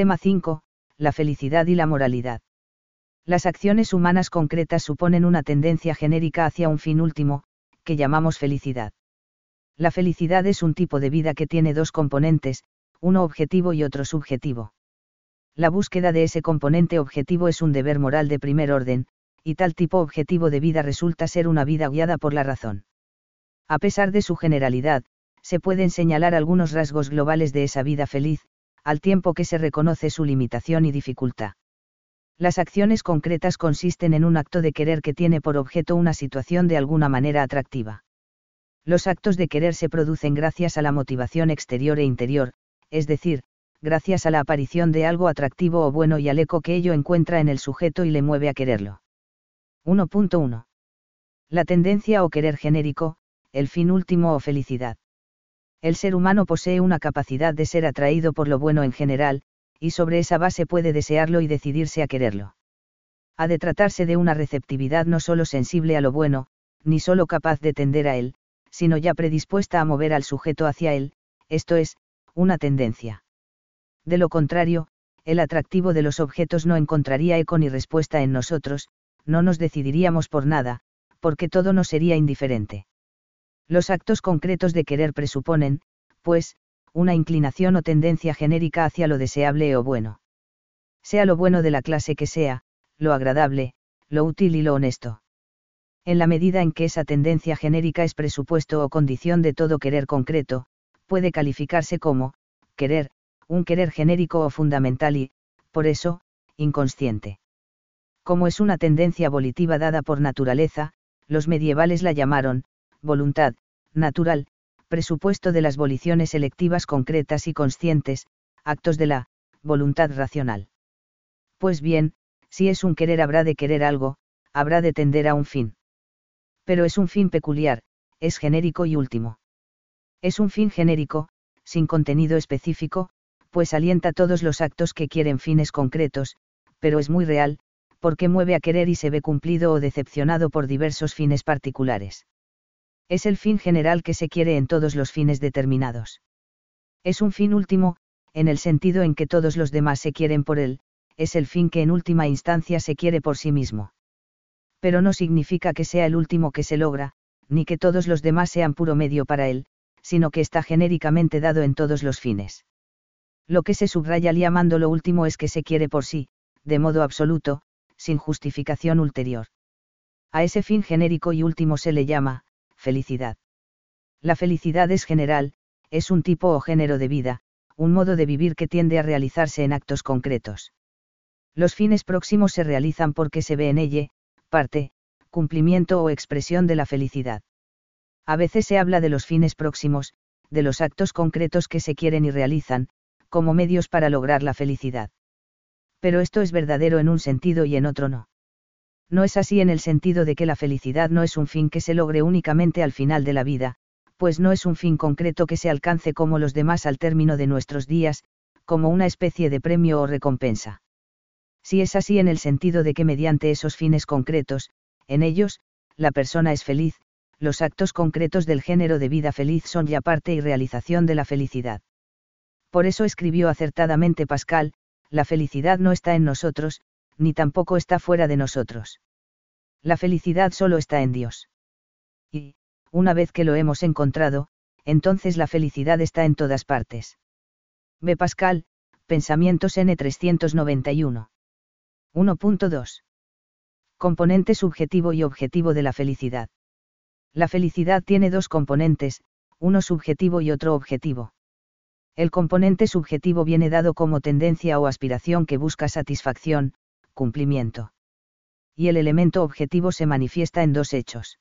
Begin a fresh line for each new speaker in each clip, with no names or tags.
Tema 5. La felicidad y la moralidad. Las acciones humanas concretas suponen una tendencia genérica hacia un fin último, que llamamos felicidad. La felicidad es un tipo de vida que tiene dos componentes, uno objetivo y otro subjetivo. La búsqueda de ese componente objetivo es un deber moral de primer orden, y tal tipo objetivo de vida resulta ser una vida guiada por la razón. A pesar de su generalidad, se pueden señalar algunos rasgos globales de esa vida feliz, al tiempo que se reconoce su limitación y dificultad. Las acciones concretas consisten en un acto de querer que tiene por objeto una situación de alguna manera atractiva. Los actos de querer se producen gracias a la motivación exterior e interior, es decir, gracias a la aparición de algo atractivo o bueno y al eco que ello encuentra en el sujeto y le mueve a quererlo. 1.1. La tendencia o querer genérico, el fin último o felicidad. El ser humano posee una capacidad de ser atraído por lo bueno en general, y sobre esa base puede desearlo y decidirse a quererlo. Ha de tratarse de una receptividad no solo sensible a lo bueno, ni solo capaz de tender a él, sino ya predispuesta a mover al sujeto hacia él, esto es, una tendencia. De lo contrario, el atractivo de los objetos no encontraría eco ni respuesta en nosotros, no nos decidiríamos por nada, porque todo nos sería indiferente. Los actos concretos de querer presuponen, pues, una inclinación o tendencia genérica hacia lo deseable o bueno. Sea lo bueno de la clase que sea, lo agradable, lo útil y lo honesto. En la medida en que esa tendencia genérica es presupuesto o condición de todo querer concreto, puede calificarse como, querer, un querer genérico o fundamental y, por eso, inconsciente. Como es una tendencia volitiva dada por naturaleza, los medievales la llamaron, voluntad, natural, presupuesto de las voliciones selectivas concretas y conscientes, actos de la, voluntad racional. Pues bien, si es un querer habrá de querer algo, habrá de tender a un fin. Pero es un fin peculiar, es genérico y último. Es un fin genérico, sin contenido específico, pues alienta todos los actos que quieren fines concretos, pero es muy real, porque mueve a querer y se ve cumplido o decepcionado por diversos fines particulares. Es el fin general que se quiere en todos los fines determinados. Es un fin último, en el sentido en que todos los demás se quieren por él, es el fin que en última instancia se quiere por sí mismo. Pero no significa que sea el último que se logra, ni que todos los demás sean puro medio para él, sino que está genéricamente dado en todos los fines. Lo que se subraya llamando lo último es que se quiere por sí, de modo absoluto, sin justificación ulterior. A ese fin genérico y último se le llama, felicidad. La felicidad es general, es un tipo o género de vida, un modo de vivir que tiende a realizarse en actos concretos. Los fines próximos se realizan porque se ve en ella, parte, cumplimiento o expresión de la felicidad. A veces se habla de los fines próximos, de los actos concretos que se quieren y realizan, como medios para lograr la felicidad. Pero esto es verdadero en un sentido y en otro no no es así en el sentido de que la felicidad no es un fin que se logre únicamente al final de la vida, pues no es un fin concreto que se alcance como los demás al término de nuestros días, como una especie de premio o recompensa. Si es así en el sentido de que mediante esos fines concretos, en ellos, la persona es feliz, los actos concretos del género de vida feliz son ya parte y realización de la felicidad. Por eso escribió acertadamente Pascal, la felicidad no está en nosotros, ni tampoco está fuera de nosotros. La felicidad solo está en Dios. Y, una vez que lo hemos encontrado, entonces la felicidad está en todas partes. B. Pascal, Pensamientos N391. 1.2. Componente subjetivo y objetivo de la felicidad. La felicidad tiene dos componentes, uno subjetivo y otro objetivo. El componente subjetivo viene dado como tendencia o aspiración que busca satisfacción, cumplimiento. Y el elemento objetivo se manifiesta en dos hechos.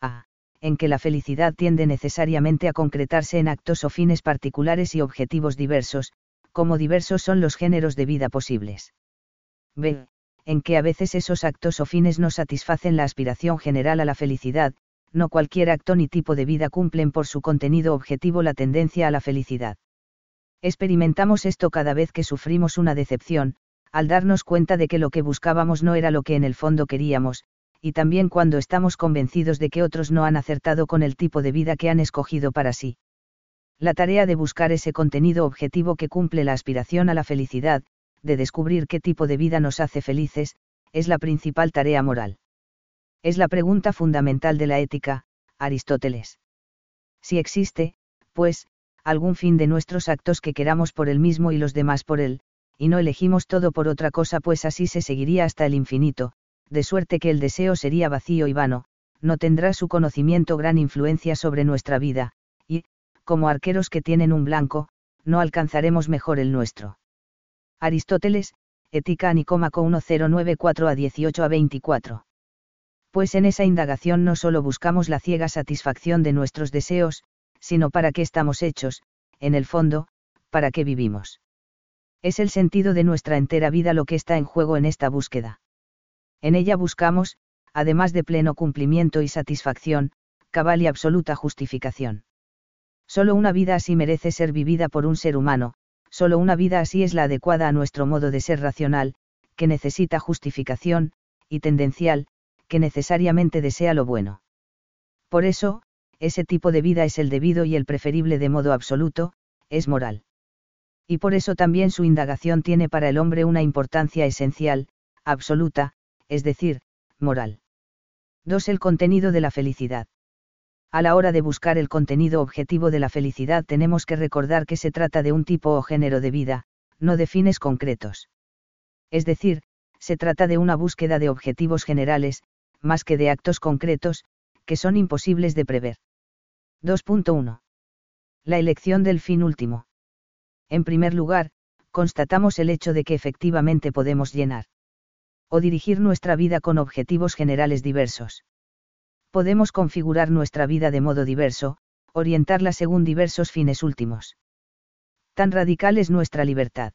A. En que la felicidad tiende necesariamente a concretarse en actos o fines particulares y objetivos diversos, como diversos son los géneros de vida posibles. B. En que a veces esos actos o fines no satisfacen la aspiración general a la felicidad, no cualquier acto ni tipo de vida cumplen por su contenido objetivo la tendencia a la felicidad. Experimentamos esto cada vez que sufrimos una decepción, al darnos cuenta de que lo que buscábamos no era lo que en el fondo queríamos, y también cuando estamos convencidos de que otros no han acertado con el tipo de vida que han escogido para sí. La tarea de buscar ese contenido objetivo que cumple la aspiración a la felicidad, de descubrir qué tipo de vida nos hace felices, es la principal tarea moral. Es la pregunta fundamental de la ética, Aristóteles. Si existe, pues, algún fin de nuestros actos que queramos por él mismo y los demás por él, y no elegimos todo por otra cosa pues así se seguiría hasta el infinito, de suerte que el deseo sería vacío y vano, no tendrá su conocimiento gran influencia sobre nuestra vida, y, como arqueros que tienen un blanco, no alcanzaremos mejor el nuestro. Aristóteles, Ética Nicómaco 1094 a 18 a 24. Pues en esa indagación no solo buscamos la ciega satisfacción de nuestros deseos, sino para qué estamos hechos, en el fondo, para qué vivimos. Es el sentido de nuestra entera vida lo que está en juego en esta búsqueda. En ella buscamos, además de pleno cumplimiento y satisfacción, cabal y absoluta justificación. Solo una vida así merece ser vivida por un ser humano, solo una vida así es la adecuada a nuestro modo de ser racional, que necesita justificación, y tendencial, que necesariamente desea lo bueno. Por eso, ese tipo de vida es el debido y el preferible de modo absoluto, es moral. Y por eso también su indagación tiene para el hombre una importancia esencial, absoluta, es decir, moral. 2. El contenido de la felicidad. A la hora de buscar el contenido objetivo de la felicidad tenemos que recordar que se trata de un tipo o género de vida, no de fines concretos. Es decir, se trata de una búsqueda de objetivos generales, más que de actos concretos, que son imposibles de prever. 2.1. La elección del fin último. En primer lugar, constatamos el hecho de que efectivamente podemos llenar o dirigir nuestra vida con objetivos generales diversos. Podemos configurar nuestra vida de modo diverso, orientarla según diversos fines últimos. Tan radical es nuestra libertad.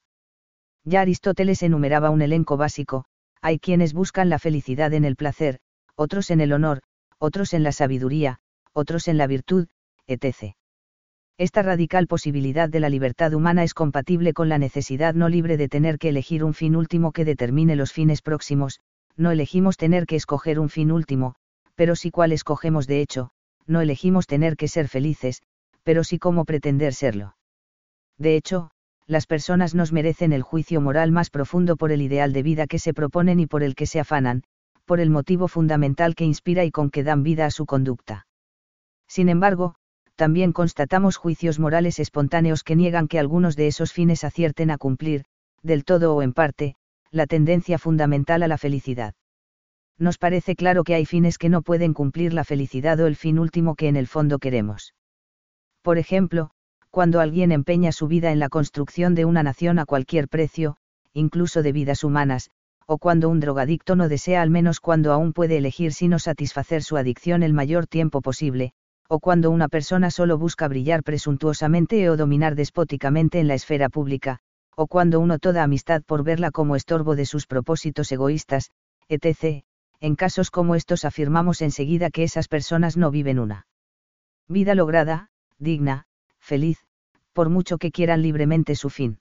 Ya Aristóteles enumeraba un elenco básico, hay quienes buscan la felicidad en el placer, otros en el honor, otros en la sabiduría, otros en la virtud, etc. Esta radical posibilidad de la libertad humana es compatible con la necesidad no libre de tener que elegir un fin último que determine los fines próximos, no elegimos tener que escoger un fin último, pero sí cuál escogemos de hecho, no elegimos tener que ser felices, pero sí cómo pretender serlo. De hecho, las personas nos merecen el juicio moral más profundo por el ideal de vida que se proponen y por el que se afanan, por el motivo fundamental que inspira y con que dan vida a su conducta. Sin embargo, también constatamos juicios morales espontáneos que niegan que algunos de esos fines acierten a cumplir, del todo o en parte, la tendencia fundamental a la felicidad. Nos parece claro que hay fines que no pueden cumplir la felicidad o el fin último que en el fondo queremos. Por ejemplo, cuando alguien empeña su vida en la construcción de una nación a cualquier precio, incluso de vidas humanas, o cuando un drogadicto no desea al menos cuando aún puede elegir sino satisfacer su adicción el mayor tiempo posible, o cuando una persona solo busca brillar presuntuosamente o dominar despóticamente en la esfera pública, o cuando uno toda amistad por verla como estorbo de sus propósitos egoístas, etc., en casos como estos afirmamos enseguida que esas personas no viven una vida lograda, digna, feliz, por mucho que quieran libremente su fin.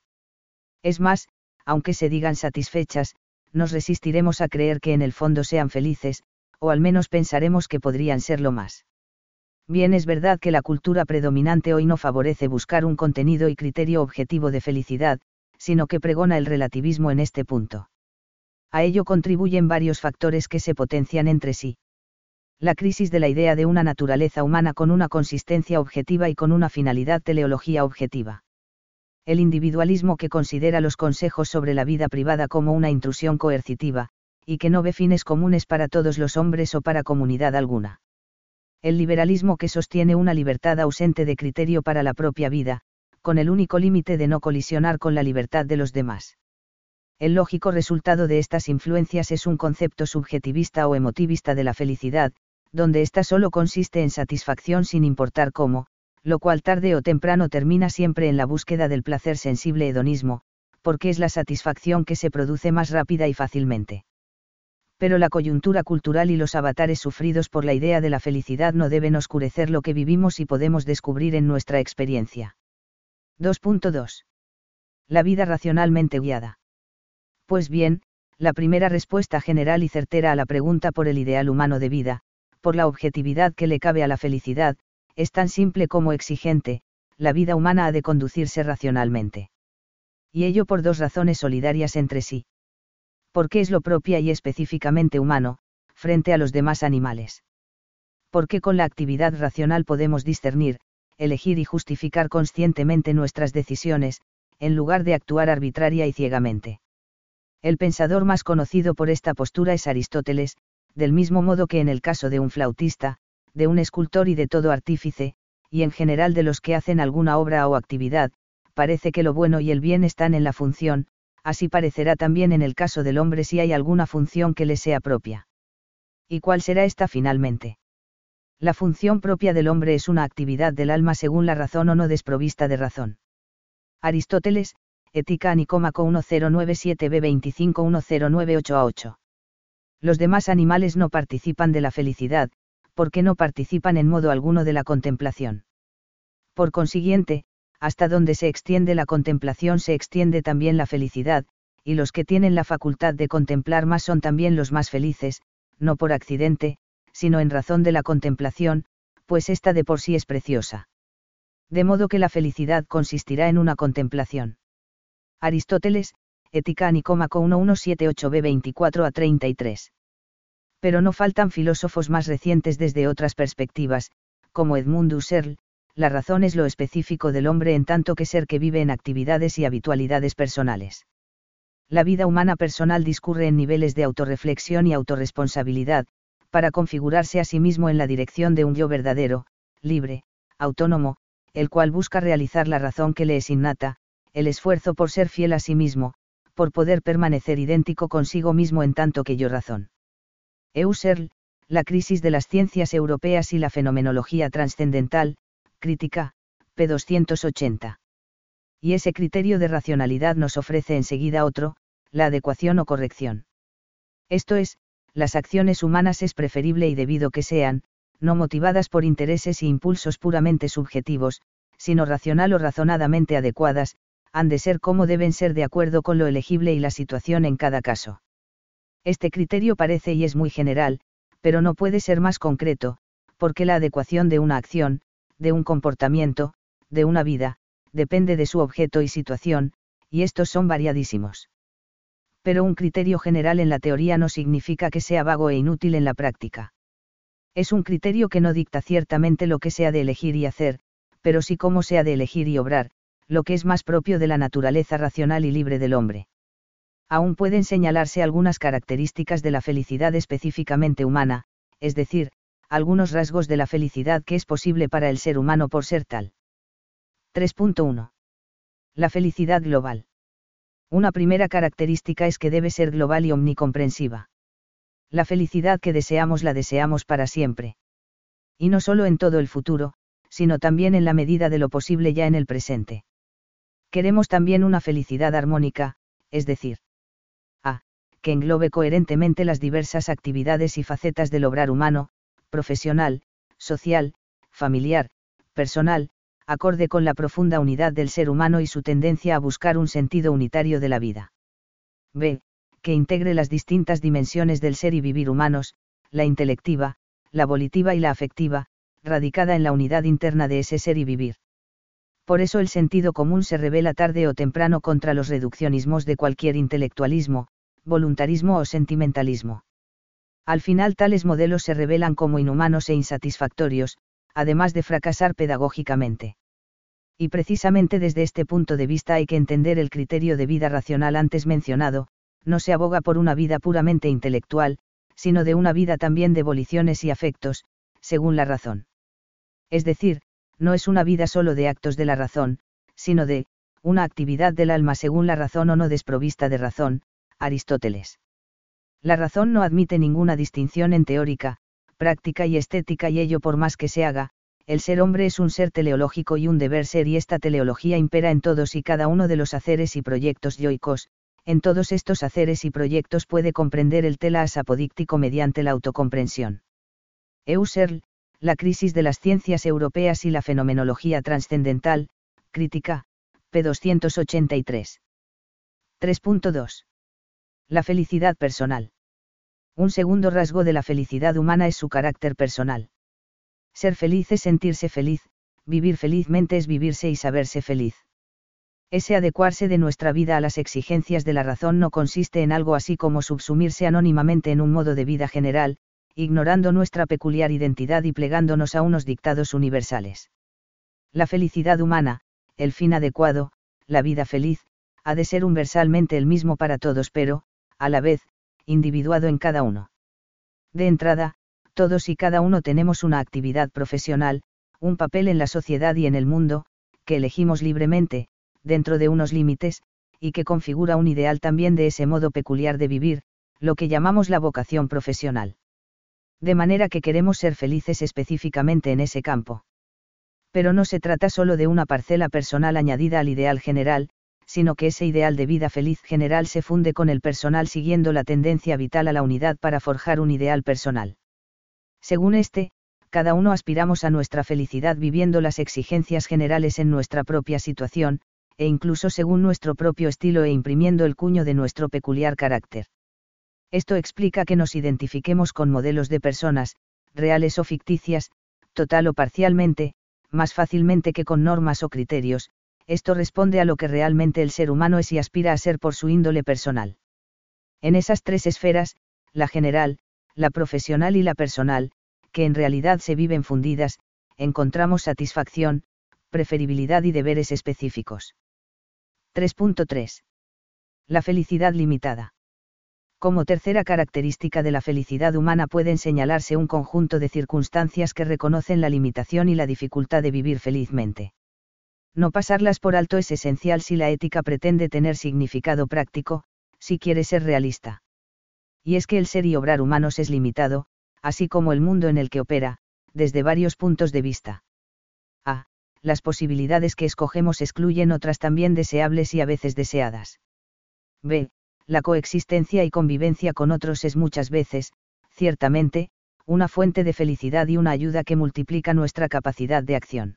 Es más, aunque se digan satisfechas, nos resistiremos a creer que en el fondo sean felices, o al menos pensaremos que podrían serlo más. Bien es verdad que la cultura predominante hoy no favorece buscar un contenido y criterio objetivo de felicidad, sino que pregona el relativismo en este punto. A ello contribuyen varios factores que se potencian entre sí. La crisis de la idea de una naturaleza humana con una consistencia objetiva y con una finalidad teleología objetiva. El individualismo que considera los consejos sobre la vida privada como una intrusión coercitiva, y que no ve fines comunes para todos los hombres o para comunidad alguna el liberalismo que sostiene una libertad ausente de criterio para la propia vida, con el único límite de no colisionar con la libertad de los demás. El lógico resultado de estas influencias es un concepto subjetivista o emotivista de la felicidad, donde ésta solo consiste en satisfacción sin importar cómo, lo cual tarde o temprano termina siempre en la búsqueda del placer sensible hedonismo, porque es la satisfacción que se produce más rápida y fácilmente pero la coyuntura cultural y los avatares sufridos por la idea de la felicidad no deben oscurecer lo que vivimos y podemos descubrir en nuestra experiencia. 2.2. La vida racionalmente guiada. Pues bien, la primera respuesta general y certera a la pregunta por el ideal humano de vida, por la objetividad que le cabe a la felicidad, es tan simple como exigente, la vida humana ha de conducirse racionalmente. Y ello por dos razones solidarias entre sí. Porque es lo propia y específicamente humano, frente a los demás animales. Porque con la actividad racional podemos discernir, elegir y justificar conscientemente nuestras decisiones, en lugar de actuar arbitraria y ciegamente. El pensador más conocido por esta postura es Aristóteles, del mismo modo que en el caso de un flautista, de un escultor y de todo artífice, y en general de los que hacen alguna obra o actividad, parece que lo bueno y el bien están en la función, así parecerá también en el caso del hombre si hay alguna función que le sea propia. ¿Y cuál será esta finalmente? La función propia del hombre es una actividad del alma según la razón o no desprovista de razón. Aristóteles, Ética Anicómaco 1097b 25 1098 a 8. Los demás animales no participan de la felicidad, porque no participan en modo alguno de la contemplación. Por consiguiente, hasta donde se extiende la contemplación se extiende también la felicidad, y los que tienen la facultad de contemplar más son también los más felices, no por accidente, sino en razón de la contemplación, pues ésta de por sí es preciosa. De modo que la felicidad consistirá en una contemplación. Aristóteles, Ética Nicómaco 1178b 24 a 33. Pero no faltan filósofos más recientes desde otras perspectivas, como Edmund Husserl, la razón es lo específico del hombre en tanto que ser que vive en actividades y habitualidades personales. La vida humana personal discurre en niveles de autorreflexión y autorresponsabilidad, para configurarse a sí mismo en la dirección de un yo verdadero, libre, autónomo, el cual busca realizar la razón que le es innata, el esfuerzo por ser fiel a sí mismo, por poder permanecer idéntico consigo mismo en tanto que yo razón. Husserl, la crisis de las ciencias europeas y la fenomenología trascendental, crítica, p. 280. Y ese criterio de racionalidad nos ofrece enseguida otro, la adecuación o corrección. Esto es, las acciones humanas es preferible y debido que sean, no motivadas por intereses e impulsos puramente subjetivos, sino racional o razonadamente adecuadas, han de ser como deben ser de acuerdo con lo elegible y la situación en cada caso. Este criterio parece y es muy general, pero no puede ser más concreto, porque la adecuación de una acción, de un comportamiento, de una vida, depende de su objeto y situación, y estos son variadísimos. Pero un criterio general en la teoría no significa que sea vago e inútil en la práctica. Es un criterio que no dicta ciertamente lo que se ha de elegir y hacer, pero sí cómo se ha de elegir y obrar, lo que es más propio de la naturaleza racional y libre del hombre. Aún pueden señalarse algunas características de la felicidad específicamente humana, es decir, algunos rasgos de la felicidad que es posible para el ser humano por ser tal. 3.1. La felicidad global. Una primera característica es que debe ser global y omnicomprensiva. La felicidad que deseamos la deseamos para siempre. Y no solo en todo el futuro, sino también en la medida de lo posible ya en el presente. Queremos también una felicidad armónica, es decir, a, que englobe coherentemente las diversas actividades y facetas del obrar humano, profesional, social, familiar, personal, acorde con la profunda unidad del ser humano y su tendencia a buscar un sentido unitario de la vida. B. Que integre las distintas dimensiones del ser y vivir humanos, la intelectiva, la volitiva y la afectiva, radicada en la unidad interna de ese ser y vivir. Por eso el sentido común se revela tarde o temprano contra los reduccionismos de cualquier intelectualismo, voluntarismo o sentimentalismo. Al final tales modelos se revelan como inhumanos e insatisfactorios, además de fracasar pedagógicamente. Y precisamente desde este punto de vista hay que entender el criterio de vida racional antes mencionado, no se aboga por una vida puramente intelectual, sino de una vida también de voliciones y afectos, según la razón. Es decir, no es una vida solo de actos de la razón, sino de, una actividad del alma según la razón o no desprovista de razón, Aristóteles. La razón no admite ninguna distinción en teórica, práctica y estética y ello por más que se haga, el ser hombre es un ser teleológico y un deber ser y esta teleología impera en todos y cada uno de los haceres y proyectos yoicos, en todos estos haceres y proyectos puede comprender el tela apodíctico mediante la autocomprensión. Husserl, La crisis de las ciencias europeas y la fenomenología trascendental, crítica, p. 283. 3.2. La felicidad personal. Un segundo rasgo de la felicidad humana es su carácter personal. Ser feliz es sentirse feliz, vivir felizmente es vivirse y saberse feliz. Ese adecuarse de nuestra vida a las exigencias de la razón no consiste en algo así como subsumirse anónimamente en un modo de vida general, ignorando nuestra peculiar identidad y plegándonos a unos dictados universales. La felicidad humana, el fin adecuado, la vida feliz, ha de ser universalmente el mismo para todos pero, a la vez, individuado en cada uno. De entrada, todos y cada uno tenemos una actividad profesional, un papel en la sociedad y en el mundo, que elegimos libremente, dentro de unos límites, y que configura un ideal también de ese modo peculiar de vivir, lo que llamamos la vocación profesional. De manera que queremos ser felices específicamente en ese campo. Pero no se trata solo de una parcela personal añadida al ideal general, sino que ese ideal de vida feliz general se funde con el personal siguiendo la tendencia vital a la unidad para forjar un ideal personal. Según este, cada uno aspiramos a nuestra felicidad viviendo las exigencias generales en nuestra propia situación, e incluso según nuestro propio estilo e imprimiendo el cuño de nuestro peculiar carácter. Esto explica que nos identifiquemos con modelos de personas, reales o ficticias, total o parcialmente, más fácilmente que con normas o criterios, esto responde a lo que realmente el ser humano es y aspira a ser por su índole personal. En esas tres esferas, la general, la profesional y la personal, que en realidad se viven fundidas, encontramos satisfacción, preferibilidad y deberes específicos. 3.3. La felicidad limitada. Como tercera característica de la felicidad humana pueden señalarse un conjunto de circunstancias que reconocen la limitación y la dificultad de vivir felizmente. No pasarlas por alto es esencial si la ética pretende tener significado práctico, si quiere ser realista. Y es que el ser y obrar humanos es limitado, así como el mundo en el que opera, desde varios puntos de vista. A las posibilidades que escogemos excluyen otras también deseables y a veces deseadas. B. La coexistencia y convivencia con otros es muchas veces, ciertamente, una fuente de felicidad y una ayuda que multiplica nuestra capacidad de acción.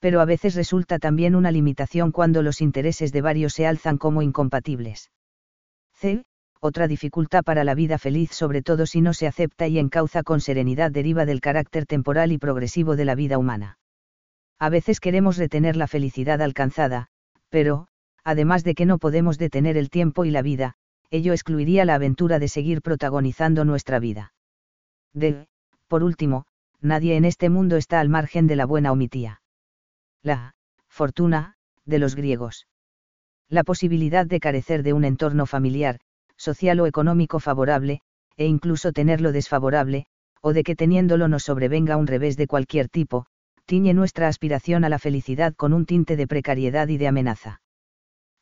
Pero a veces resulta también una limitación cuando los intereses de varios se alzan como incompatibles. C. Otra dificultad para la vida feliz sobre todo si no se acepta y encauza con serenidad deriva del carácter temporal y progresivo de la vida humana. A veces queremos retener la felicidad alcanzada, pero, además de que no podemos detener el tiempo y la vida, ello excluiría la aventura de seguir protagonizando nuestra vida. D. Por último, nadie en este mundo está al margen de la buena omitía. La fortuna, de los griegos. La posibilidad de carecer de un entorno familiar, social o económico favorable, e incluso tenerlo desfavorable, o de que teniéndolo nos sobrevenga un revés de cualquier tipo, tiñe nuestra aspiración a la felicidad con un tinte de precariedad y de amenaza.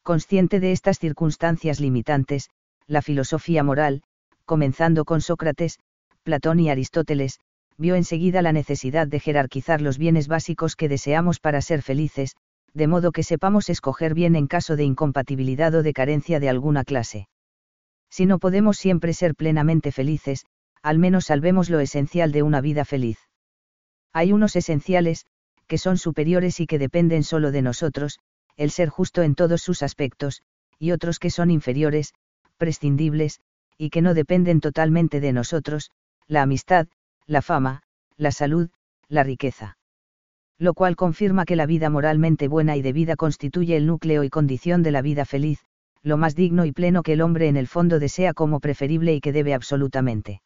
Consciente de estas circunstancias limitantes, la filosofía moral, comenzando con Sócrates, Platón y Aristóteles, vio enseguida la necesidad de jerarquizar los bienes básicos que deseamos para ser felices, de modo que sepamos escoger bien en caso de incompatibilidad o de carencia de alguna clase. Si no podemos siempre ser plenamente felices, al menos salvemos lo esencial de una vida feliz. Hay unos esenciales, que son superiores y que dependen solo de nosotros, el ser justo en todos sus aspectos, y otros que son inferiores, prescindibles, y que no dependen totalmente de nosotros, la amistad, la fama, la salud, la riqueza. Lo cual confirma que la vida moralmente buena y debida constituye el núcleo y condición de la vida feliz, lo más digno y pleno que el hombre en el fondo desea como preferible y que debe absolutamente